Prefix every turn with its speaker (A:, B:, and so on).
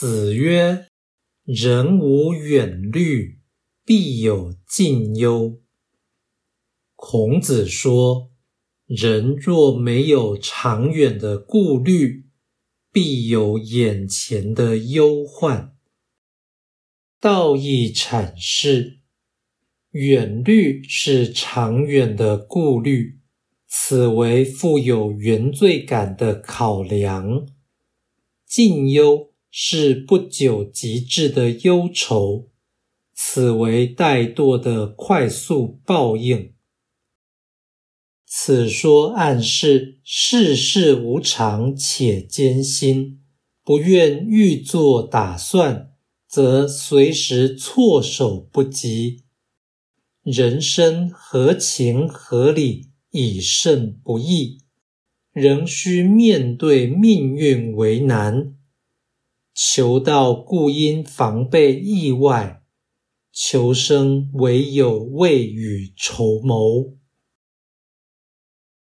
A: 子曰：“人无远虑，必有近忧。”孔子说：“人若没有长远的顾虑，必有眼前的忧患。”道义阐释：远虑是长远的顾虑，此为富有原罪感的考量；近忧是不久即至的忧愁，此为怠惰的快速报应。此说暗示世事无常且艰辛，不愿预做打算。则随时措手不及，人生合情合理已甚不易，仍需面对命运为难。求道故因防备意外，求生唯有未雨绸缪。